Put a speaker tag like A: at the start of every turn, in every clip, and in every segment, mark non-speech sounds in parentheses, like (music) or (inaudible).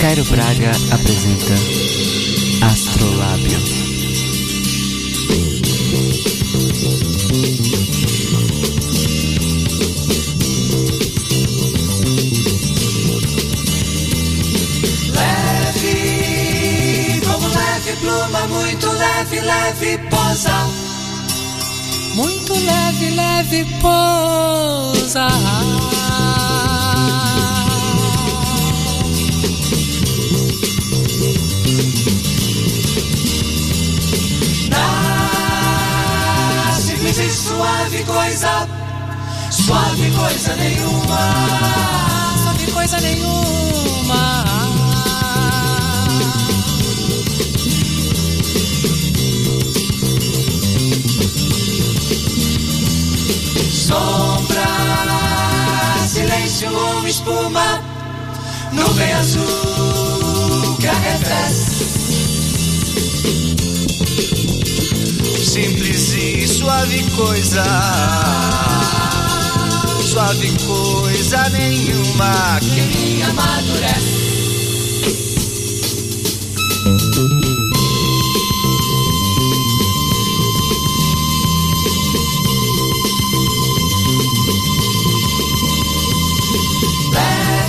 A: Cairo Braga apresenta Astrolábio.
B: Leve, como leve pluma, muito leve, leve posa.
C: Muito leve, leve pousa.
B: Na simples e suave coisa, suave coisa nenhuma.
C: Sabe coisa nenhuma.
B: Sombra, silêncio ou espuma, nuvem azul que arrefece.
D: Simples e suave coisa. Suave coisa nenhuma que
B: Me amadurece.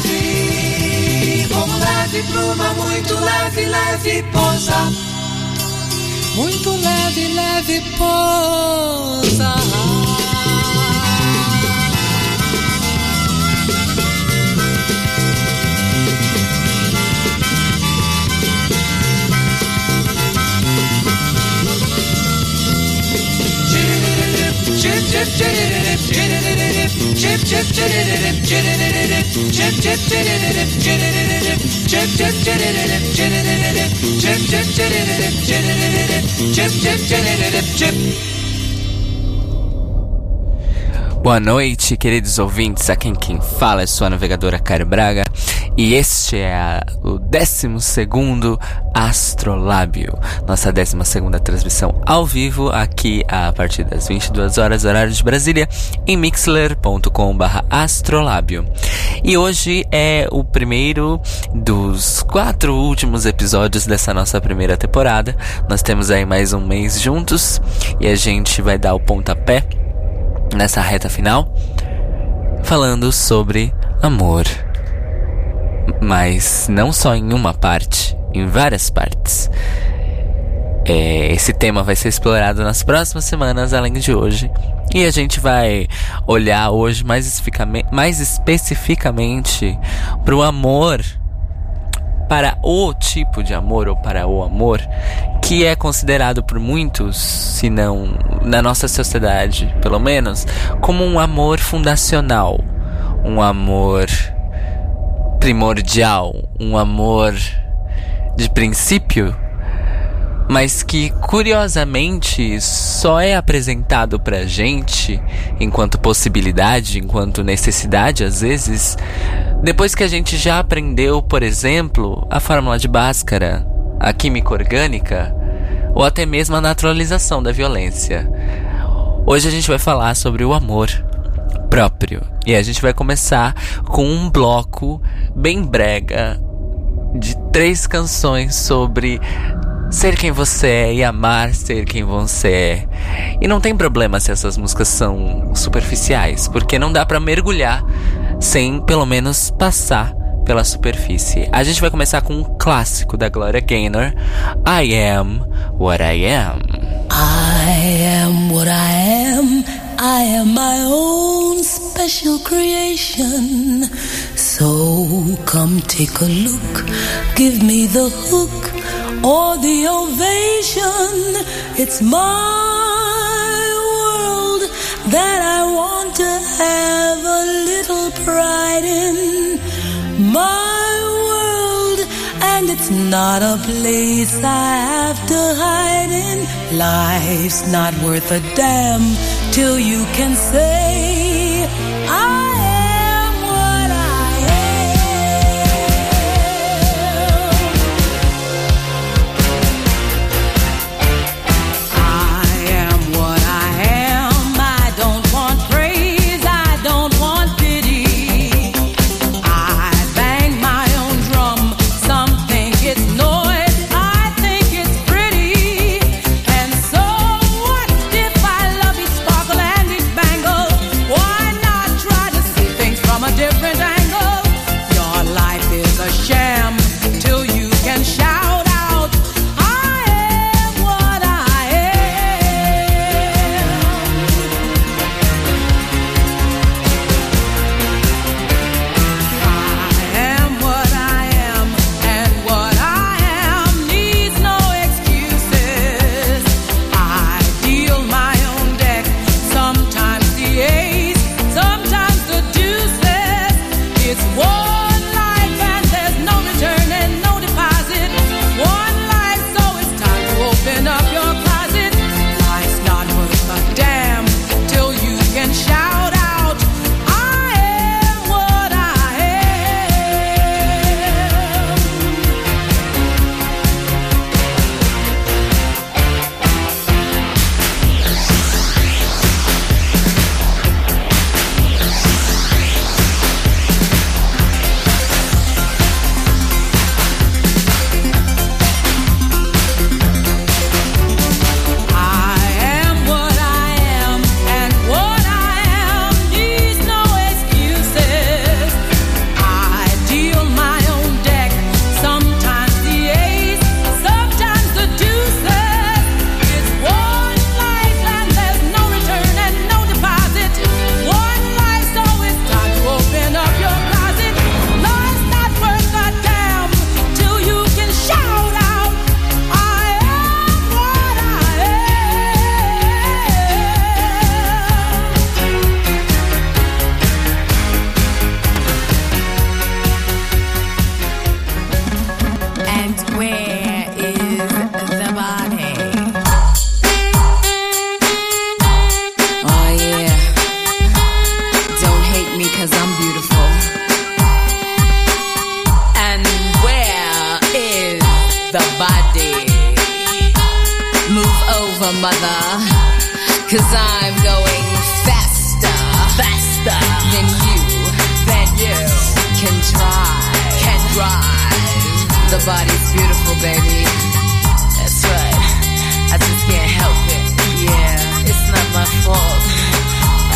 B: Leve, como leve pluma, muito leve, leve pousa.
C: Muito leve, leve pousa.
A: Boa noite, queridos ouvintes. Aqui quem fala é sua navegadora Caio Braga e este é a- o 12 Astrolábio, nossa 12 transmissão ao vivo aqui a partir das 22 horas, horário de Brasília, em mixler.com/barra astrolábio. E hoje é o primeiro dos quatro últimos episódios dessa nossa primeira temporada. Nós temos aí mais um mês juntos e a gente vai dar o pontapé nessa reta final, falando sobre amor. Mas não só em uma parte, em várias partes. É, esse tema vai ser explorado nas próximas semanas, além de hoje. E a gente vai olhar hoje mais, mais especificamente para o amor para o tipo de amor ou para o amor que é considerado por muitos, se não na nossa sociedade, pelo menos, como um amor fundacional, um amor primordial, um amor de princípio, mas que curiosamente só é apresentado pra gente enquanto possibilidade, enquanto necessidade às vezes, depois que a gente já aprendeu, por exemplo, a fórmula de Bhaskara, a química orgânica ou até mesmo a naturalização da violência. Hoje a gente vai falar sobre o amor próprio e a gente vai começar com um bloco bem brega de três canções sobre ser quem você é e amar ser quem você é. E não tem problema se essas músicas são superficiais, porque não dá pra mergulhar sem pelo menos passar pela superfície. A gente vai começar com um clássico da Gloria Gaynor, I Am What I Am.
E: I am what I am. I am my own special creation. So come take a look. Give me the hook or the ovation. It's my world that I want to have a little pride in. My world, and it's not a place I have to hide in. Life's not worth a damn till you can say, I
F: over, mother. Cause I'm going faster. Faster. Than you. Than you. Can drive. Can drive. The body's beautiful, baby. That's right. I just can't help it. Yeah. It's not my fault.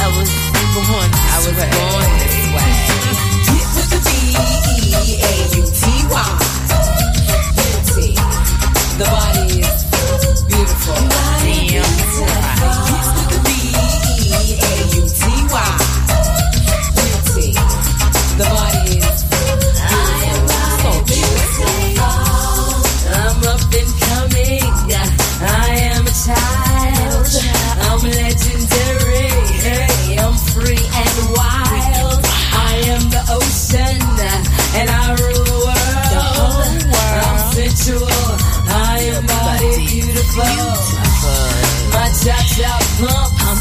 F: I was born I was born this way. B-E-A-U-T-Y. The body is beautiful. Damn right. It's with the B E A U T Y.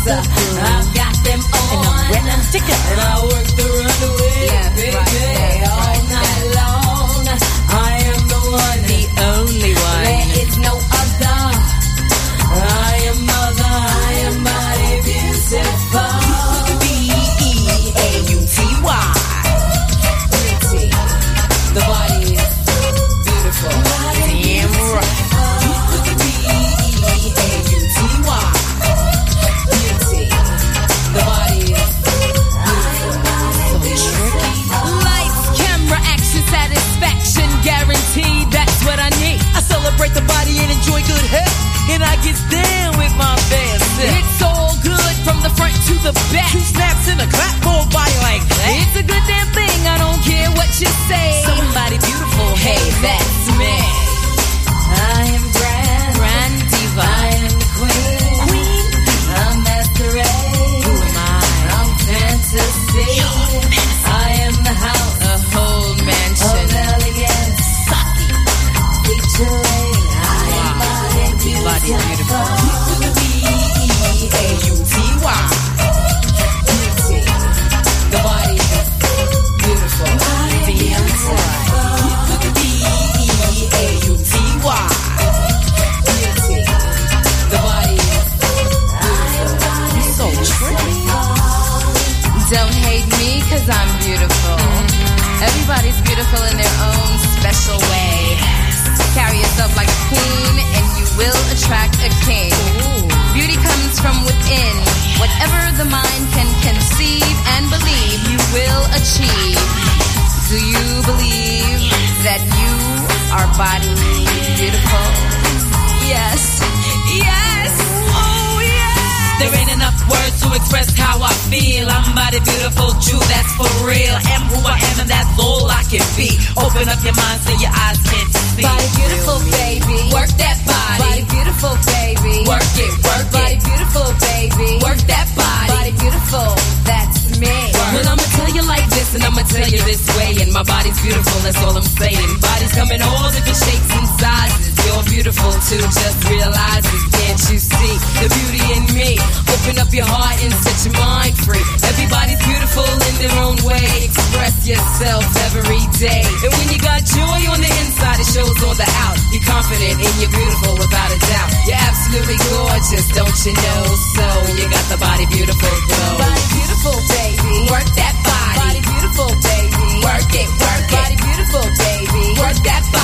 G: I've got them on. And
F: I'm
G: ready, stick up. confident and you're beautiful without a doubt. You're absolutely gorgeous, don't you know? So you got the body beautiful though.
F: Body beautiful, baby.
G: Work that body.
F: Body beautiful, baby.
G: Work it, work it.
F: Body beautiful, baby.
G: Work that body.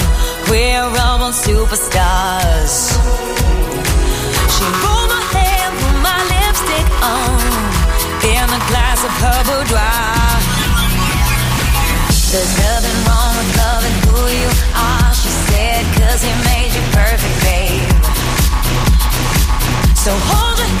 H: superstars. She rolled my hair, put my lipstick on, in a glass of her boudoir. There's nothing wrong with loving who you are, she said, cause he made you perfect, babe. So hold your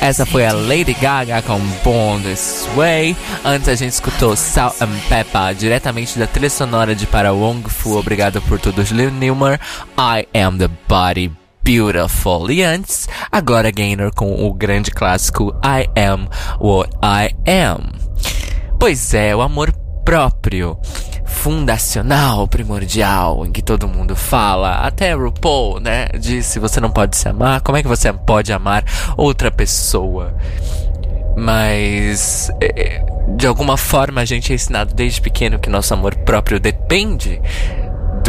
A: Essa foi a Lady Gaga com Born This Way. Antes a gente escutou Salt and Pepper, diretamente da trilha sonora de Para Wong Fu. Obrigado por tudo, Lil Newmar. I Am The Body Beautiful. E antes, a Gloria Gaynor com o grande clássico I Am What I Am. Pois é, o amor próprio, fundacional, primordial, em que todo mundo fala. Até RuPaul, né? Disse: você não pode se amar. Como é que você pode amar outra pessoa? Mas é, de alguma forma a gente é ensinado desde pequeno que nosso amor próprio depende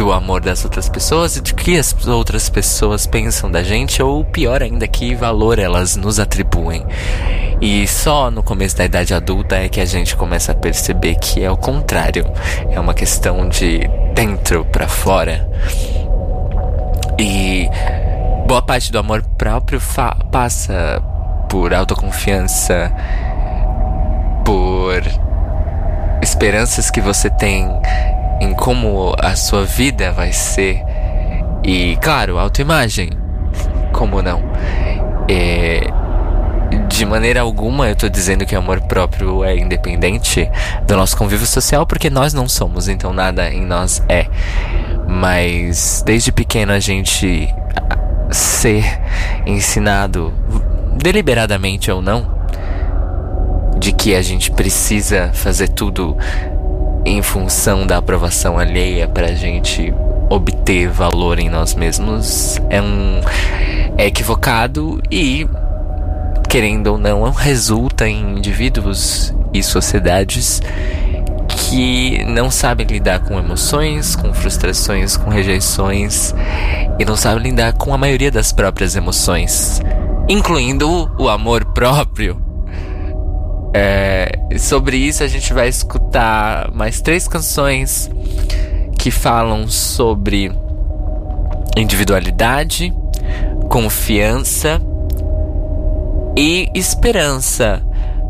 A: do amor das outras pessoas e de que as outras pessoas pensam da gente, ou pior ainda, que valor elas nos atribuem. E só no começo da idade adulta é que a gente começa a perceber que é o contrário. É uma questão de dentro pra fora. E boa parte do amor próprio passa por autoconfiança, por esperanças que você tem em como a sua vida vai ser. E, claro, autoimagem. Como não? É, de maneira alguma eu tô dizendo que o amor próprio é independente do nosso convívio social, porque nós não somos, então nada em nós é. Mas desde pequeno a gente ser ensinado, deliberadamente ou não, de que a gente precisa fazer tudo em função da aprovação alheia pra gente obter valor em nós mesmos é um é equivocado e querendo ou não resulta em indivíduos e sociedades que não sabem lidar com emoções, com frustrações, com rejeições e não sabem lidar com a maioria das próprias emoções, incluindo o amor próprio. É, sobre isso a gente vai escutar mais três canções que falam sobre individualidade, confiança e esperança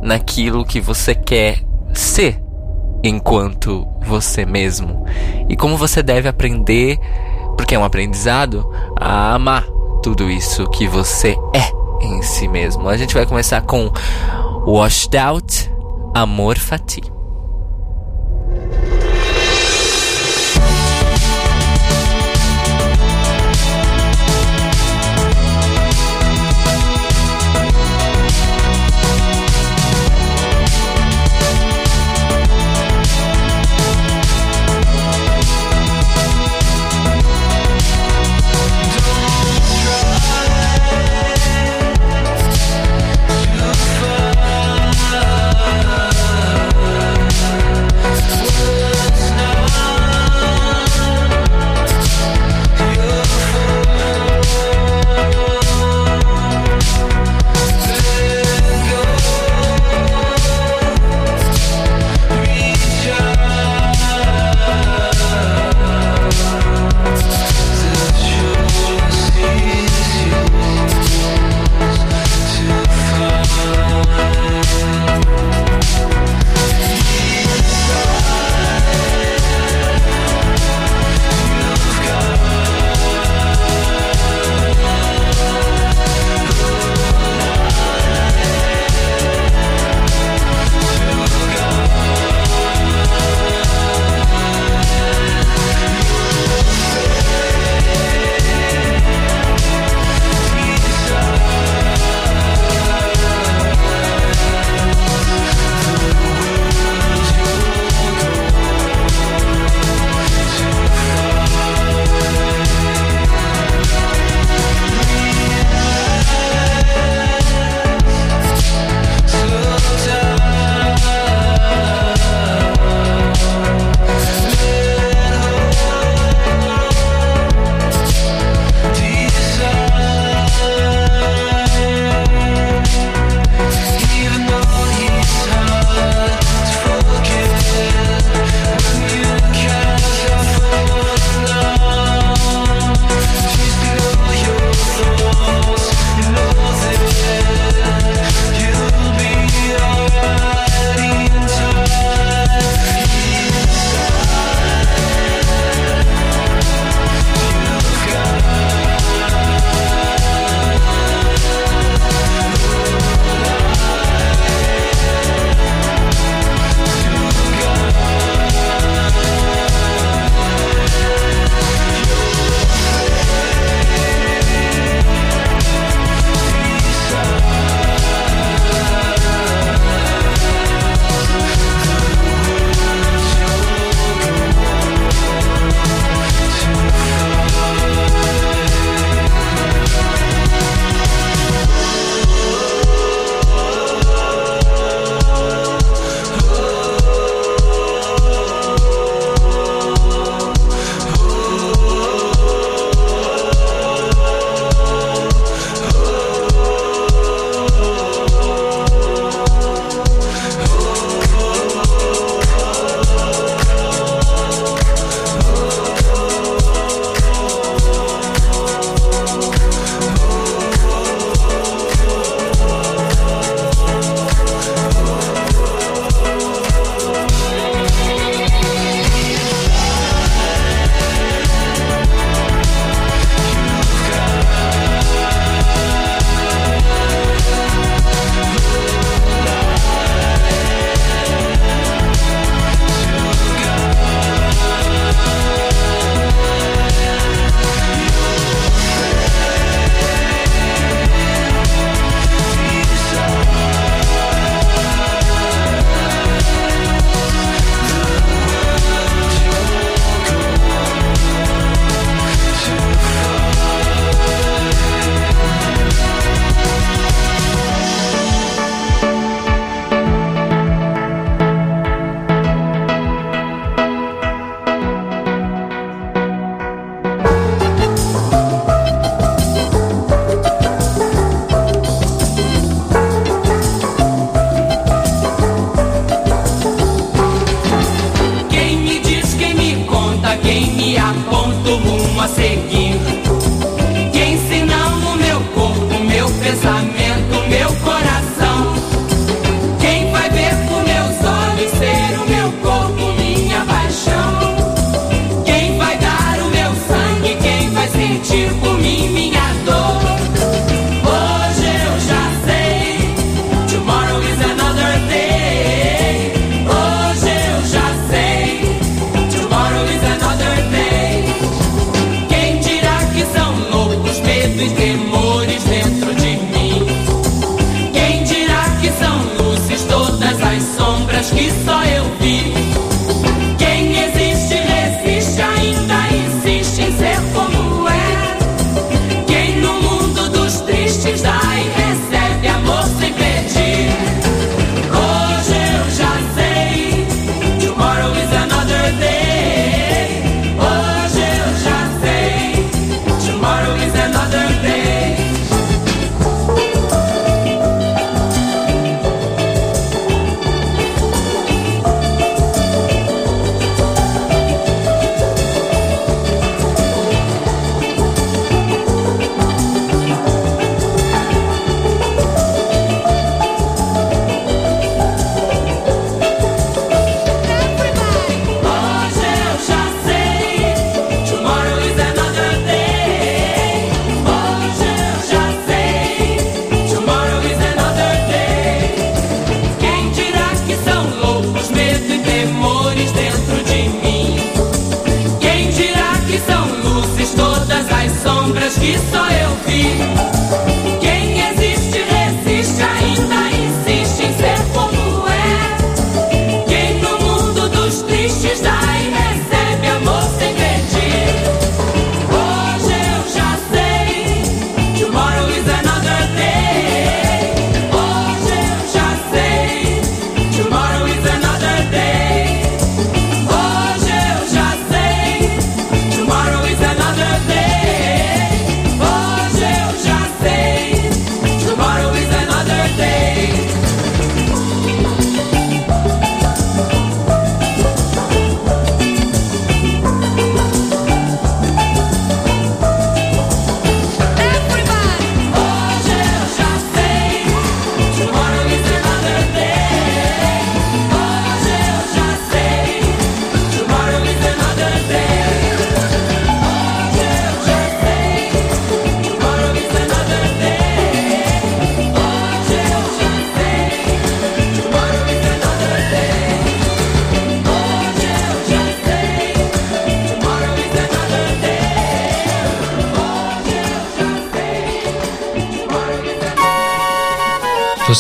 A: naquilo que você quer ser enquanto você mesmo. E como você deve aprender, porque é um aprendizado, a amar tudo isso que você é em si mesmo. A gente vai começar com Washed Out, Amor Fati.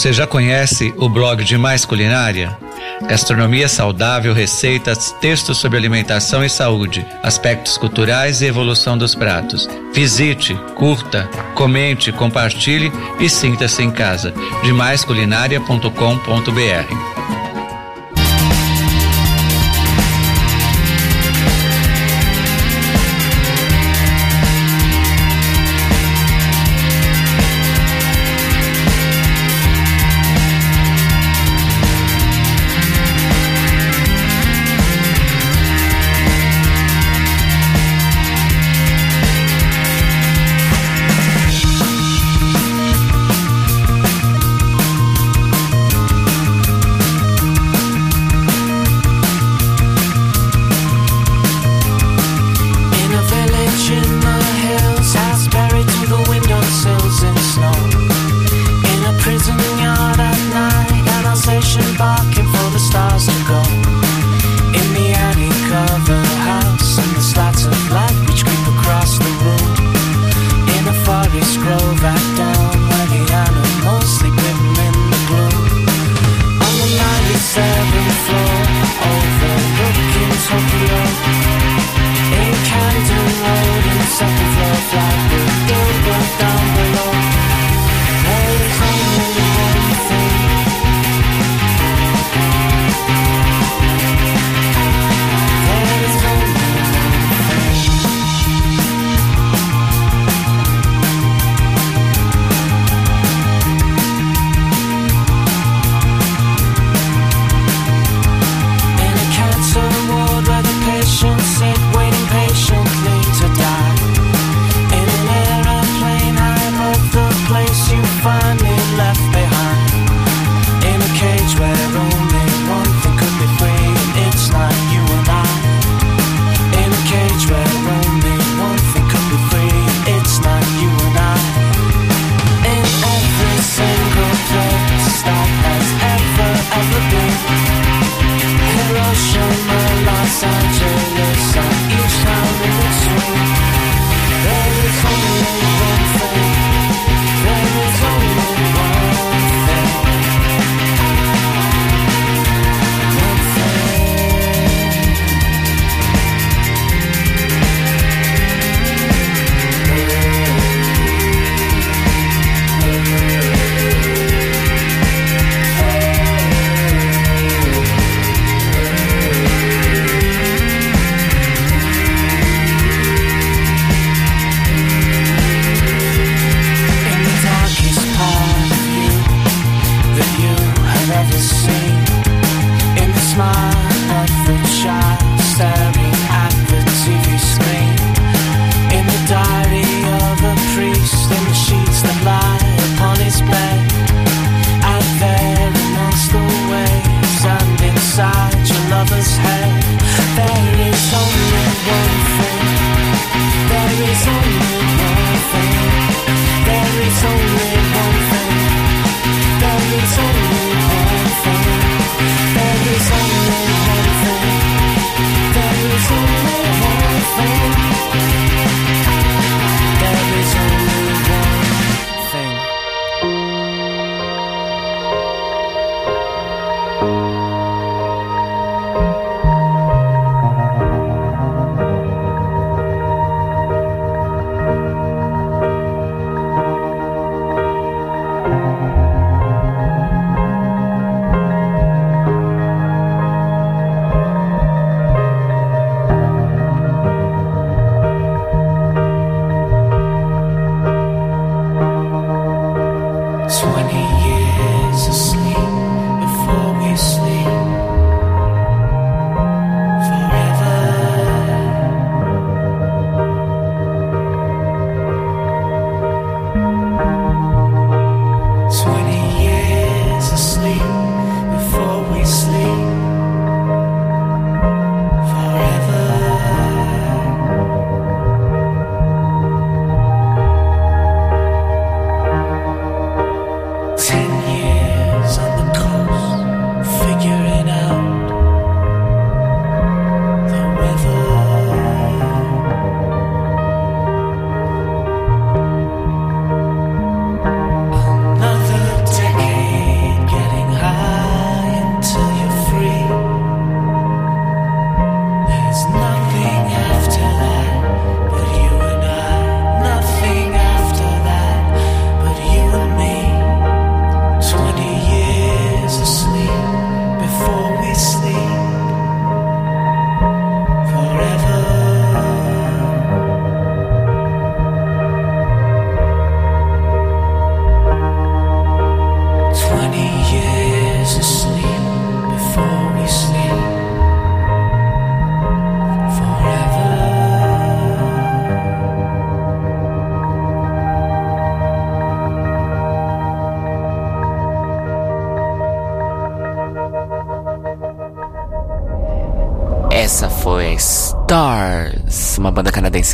I: Você já conhece o blog de Mais Culinária? Gastronomia saudável, receitas, textos sobre alimentação e saúde, aspectos culturais e evolução dos pratos. Visite, curta, comente, compartilhe e sinta-se em casa. Demaisculinária.com.br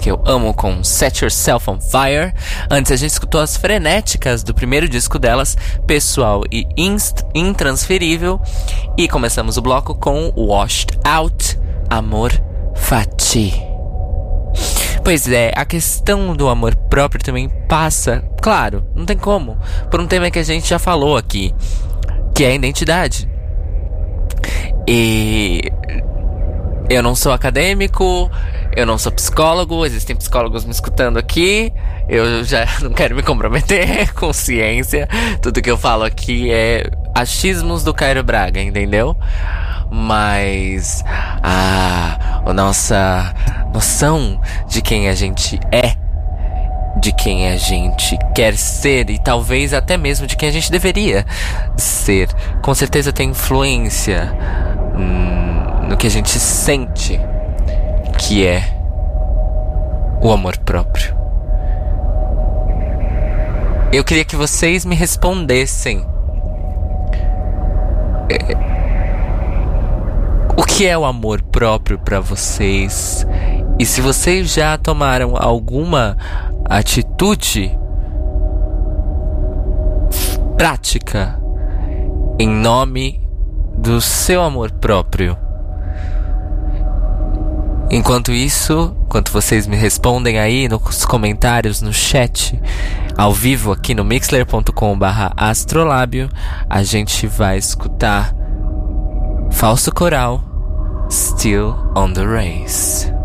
A: que eu amo com Set Yourself on Fire. Antes a gente escutou as frenéticas do primeiro disco delas, Pessoal e Inst Intransferível. E começamos o bloco com Washed Out, Amor Fati. Pois é, a questão do amor próprio também passa, claro, não tem como, por um tema que a gente já falou aqui, que é a identidade. E eu não sou acadêmico, eu não sou psicólogo, existem psicólogos me escutando aqui. Eu já (laughs) não quero me comprometer (laughs) com ciência. Tudo que eu falo aqui é achismos do Cairo Braga, entendeu? Mas a, a nossa noção de quem a gente é, de quem a gente quer ser e talvez até mesmo de quem a gente deveria ser, com certeza tem influência hum, no que a gente sente que é o amor próprio. Eu queria que vocês me respondessem. É, o que é o amor próprio para vocês? E se vocês já tomaram alguma atitude prática em nome do seu amor próprio. Enquanto isso, enquanto vocês me respondem aí nos comentários, no chat, ao vivo aqui no mixler.com/astrolábio, a gente vai escutar Falso Coral, Still on the Race.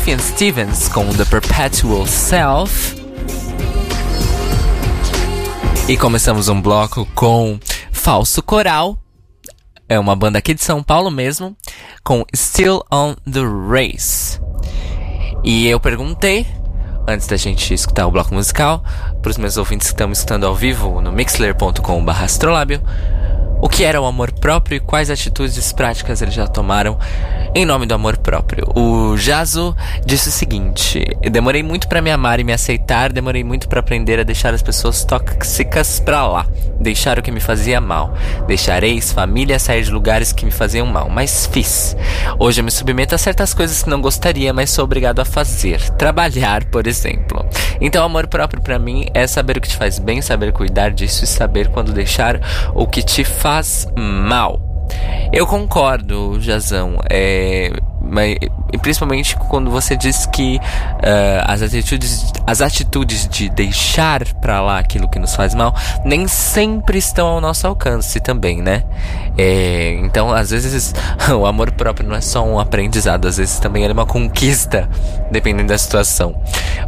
A: Sufjan Stevens com The Perpetual Self. E começamos um bloco com Falso Coral. É uma banda aqui de São Paulo mesmo, com Still on the Race. E eu perguntei, antes da gente escutar o bloco musical, para os meus ouvintes que estão me escutando ao vivo no mixler.com.br astrolábio, o que era o amor próprio e quais atitudes práticas eles já tomaram em nome do amor próprio. O Jazo disse o seguinte: demorei muito para me amar e me aceitar, demorei muito para aprender a deixar as pessoas tóxicas pra lá, deixar o que me fazia mal, deixar ex, família, sair de lugares que me faziam mal, mas fiz. Hoje eu me submeto a certas coisas que não gostaria, mas sou obrigado a fazer, trabalhar, por exemplo. Então, amor próprio para mim é saber o que te faz bem, saber cuidar disso e saber quando deixar o que te faz mal. Eu concordo, Jazão. É, mas, principalmente quando você diz que ah, as, atitudes, as atitudes de deixar pra lá aquilo que nos faz mal nem sempre estão ao nosso alcance também, né? É, então, às vezes, (laughs) o amor próprio não é só um aprendizado, às vezes também é uma conquista, dependendo da situação.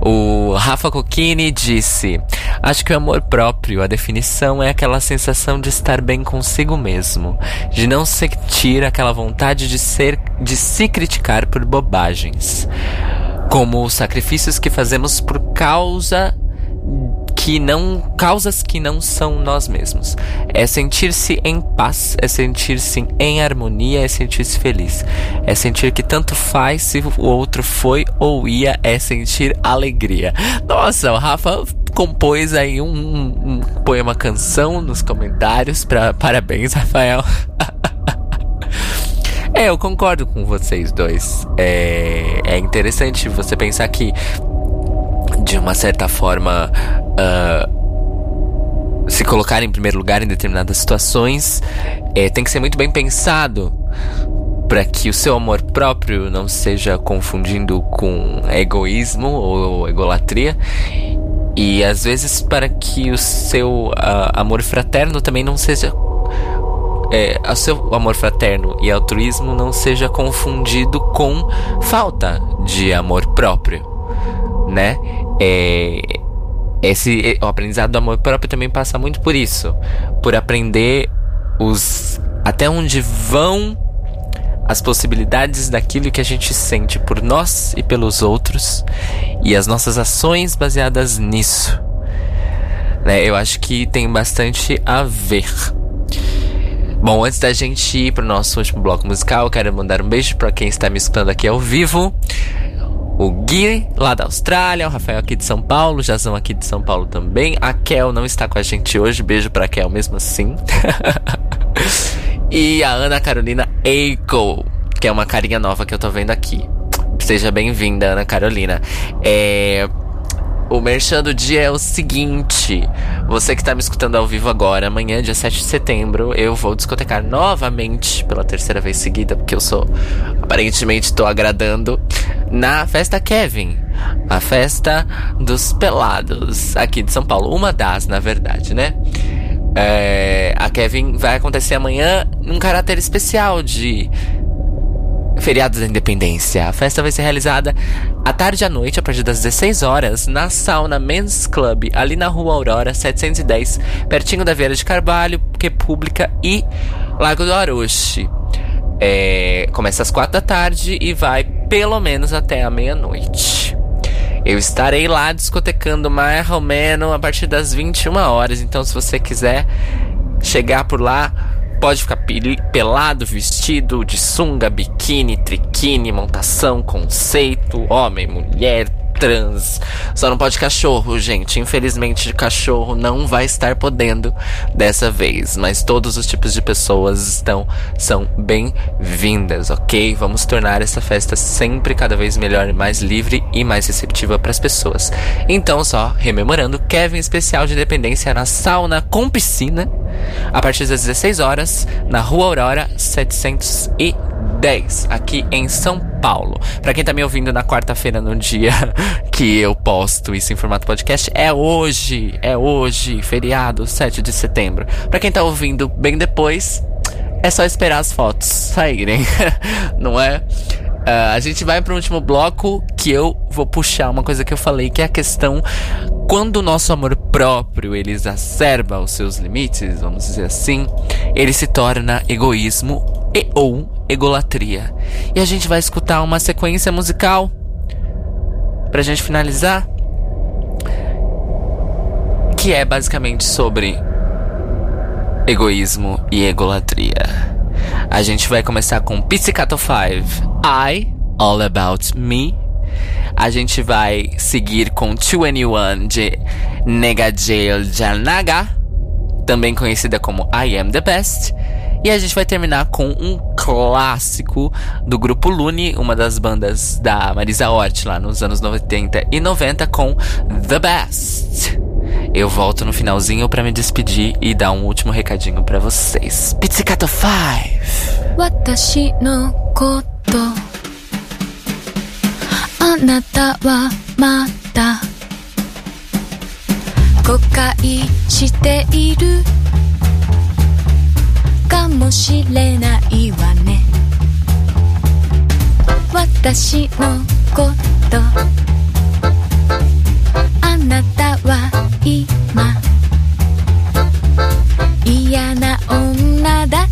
A: O Rafa Cocchini disse: Acho que o amor próprio, a definição é aquela sensação de estar bem consigo mesmo, de não sentir aquela vontade de ser, de se criticar por bobagens, como os sacrifícios que fazemos por causa que não causas que não são nós mesmos. É sentir-se em paz, é sentir-se em harmonia, é sentir-se feliz. É sentir que tanto faz se o outro foi ou ia, é sentir alegria. Nossa, o Rafa compôs aí um, um, um poema canção nos comentários. Pra, parabéns, Rafael. (laughs) É, eu concordo com vocês dois. É, é interessante você pensar que, de uma certa forma, ah, se colocar em primeiro lugar em determinadas situações é, tem que ser muito bem pensado para que o seu amor próprio não seja confundindo com egoísmo ou egolatria. E às vezes para que o seu ah, amor fraterno também não seja é, o seu amor fraterno e altruísmo não seja confundido com falta de amor próprio, né? É, esse o aprendizado do amor próprio também passa muito por isso, por aprender os até onde vão as possibilidades daquilo que a gente sente por nós e pelos outros e as nossas ações baseadas nisso. Né? Eu acho que tem bastante a ver. Bom, antes da gente ir pro nosso último bloco musical, quero mandar um beijo para quem está me escutando aqui ao vivo. O Gui, lá da Austrália, o Rafael aqui de São Paulo, o Jazão aqui de São Paulo também. A Kel não está com a gente hoje, beijo pra Kel mesmo assim. (laughs) e a Ana Carolina Eiko, que é uma carinha nova que eu tô vendo aqui. Seja bem-vinda, Ana Carolina. É. O merchan do dia é o seguinte: você que tá me escutando ao vivo agora, amanhã, dia 7 de setembro, eu vou discotecar novamente pela terceira vez seguida, porque eu sou. Aparentemente tô agradando. Na festa Kevin, a festa dos pelados aqui de São Paulo. Uma das, na verdade, né? É, a Kevin vai acontecer amanhã num caráter especial de feriado da independência. A festa vai ser realizada à tarde e à noite, a partir das 16 horas, na sauna Men's Club, ali na rua Aurora 710, pertinho da Vieira de Carvalho, República e Lago do Aroche. É, começa às 4 da tarde e vai pelo menos até a meia-noite. Eu estarei lá discotecando mais ou menos a partir das 21 horas. Então, se você quiser chegar por lá, pode ficar pelado, vestido de sunga, biquíni, triquine, montação, conceito, homem, mulher, trans. Só não pode cachorro, gente. Infelizmente, cachorro não vai estar podendo dessa vez. Mas todos os tipos de pessoas estão são bem-vindas, ok? Vamos tornar essa festa sempre cada vez melhor e mais livre e mais receptiva para as pessoas. Então, só rememorando, Kevin especial de independência na sauna com piscina a partir das 16 horas, na Rua Aurora 710, aqui em São Paulo. Pra quem tá me ouvindo na quarta-feira, no dia (laughs) que eu posto isso em formato podcast, é hoje, é hoje, feriado, 7 de setembro. Pra quem tá ouvindo bem depois, é só esperar as fotos saírem, (laughs) não é? Ah, a gente vai pro último bloco que eu vou puxar uma coisa que eu falei, que é a questão quando o nosso amor próprio ele exacerba os seus limites, vamos dizer assim, ele se torna egoísmo e ou egolatria. E a gente vai escutar uma sequência musical pra gente finalizar, que é basicamente sobre egoísmo e egolatria. A gente vai começar com Pizzicato 5, I, All About Me. A gente vai seguir com 21 de Negajail Janaga, também conhecida como I Am The Best. E a gente vai terminar com um clássico do grupo Lune, uma das bandas da Marisa Hort lá nos anos 80 e 90 com The Best. Eu volto no finalzinho pra me despedir e dar um último recadinho pra vocês. Pizzicato 5!
H: 私のことあなたはまだ誤解しているか もしれないわね。私のこと。あなたは今。嫌な女だ。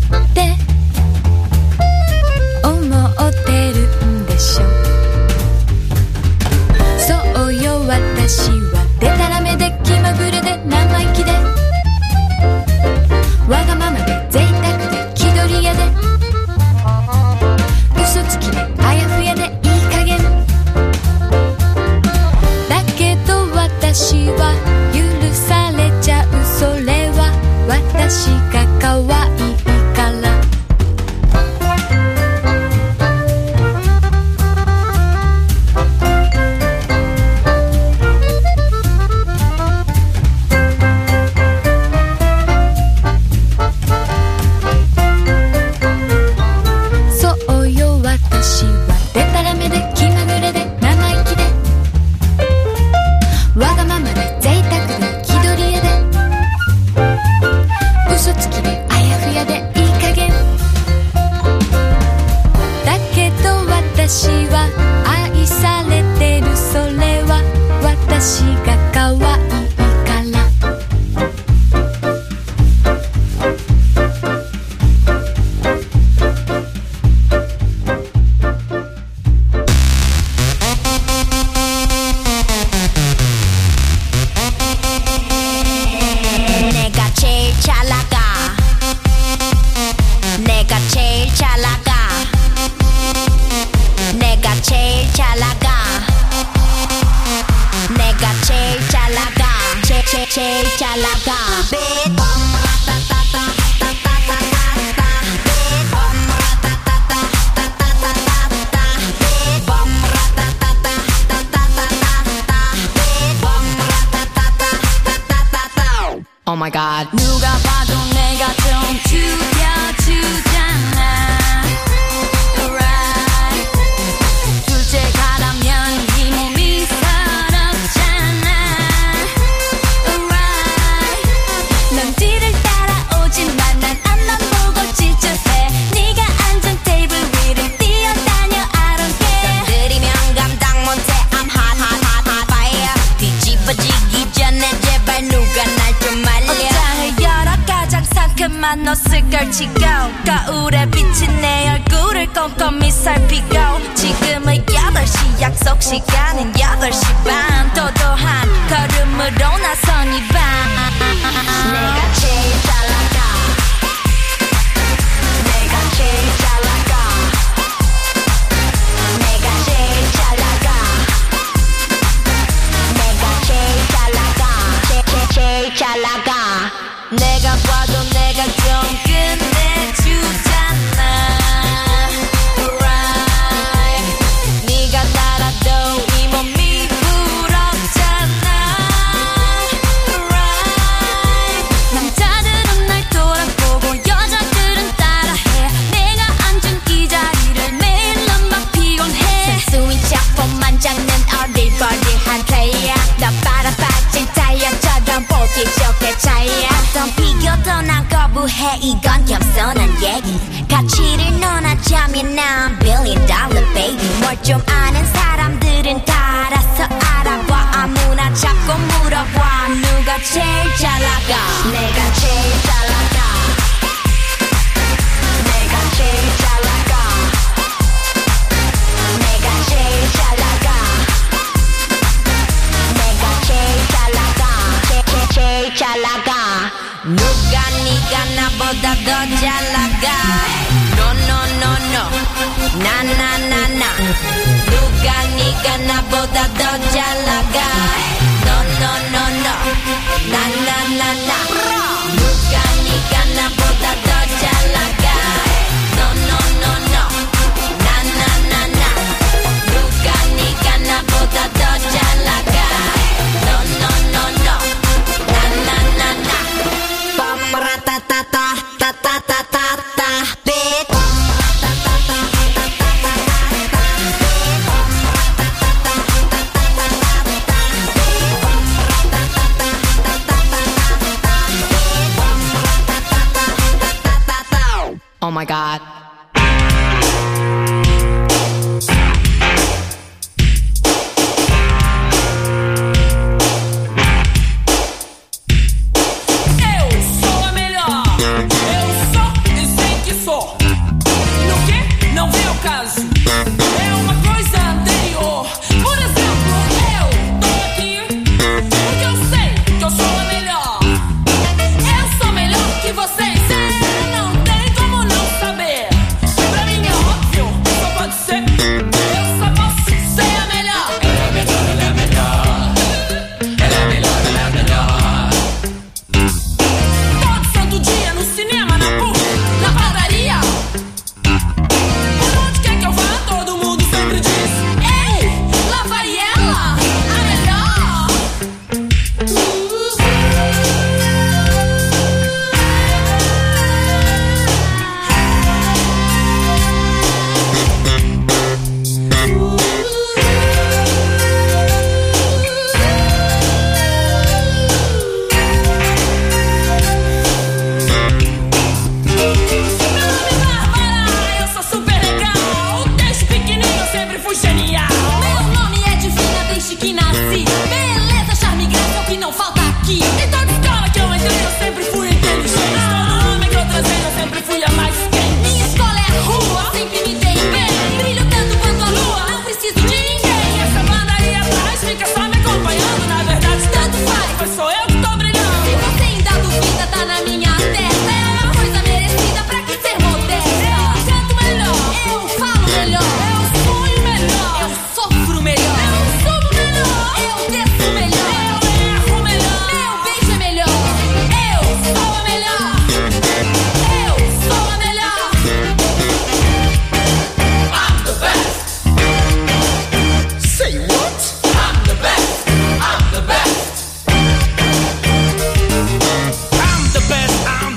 J: 부해? 이건 겸손한 얘기. 가치를 논하자면 난 billion dollar baby. 뭘 좀 아는 사람들은 따라서 알아봐. 아무나 잡고 물어봐. 누가 제일 잘 나가? 내가 제일
E: Logan, a ya la dialogar.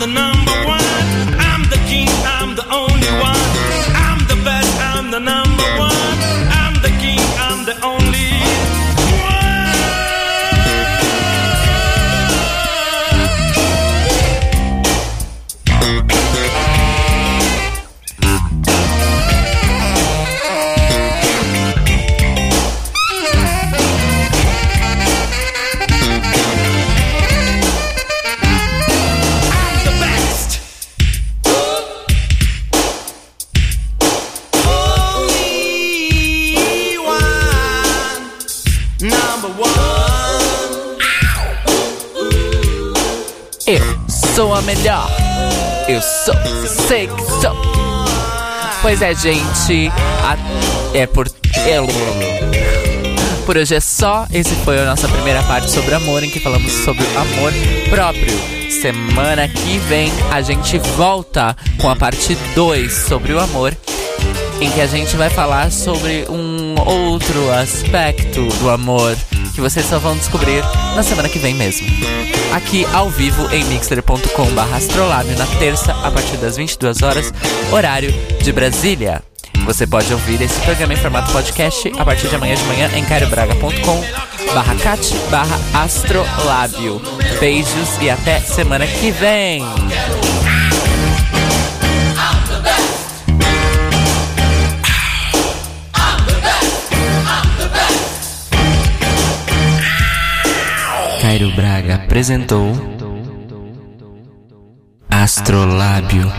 E: the
K: number one.
A: melhor. Eu sou, sei que sou. Pois é, gente. A, é por. É por hoje é só. Esse foi a nossa primeira parte sobre amor, em que falamos sobre o amor próprio. Semana que vem a gente volta com a parte 2 sobre o amor, em que a gente vai falar sobre um outro aspecto do amor que vocês só vão descobrir na semana que vem mesmo. Aqui ao vivo em mixer.com/astrolábio na terça a partir das 22 horas, horário de Brasília. Você pode ouvir esse programa em formato podcast a partir de amanhã de manhã em cariobraga.com barra cat barra astrolábio. Beijos e até semana que vem! Cairo Braga apresentou Astrolábio.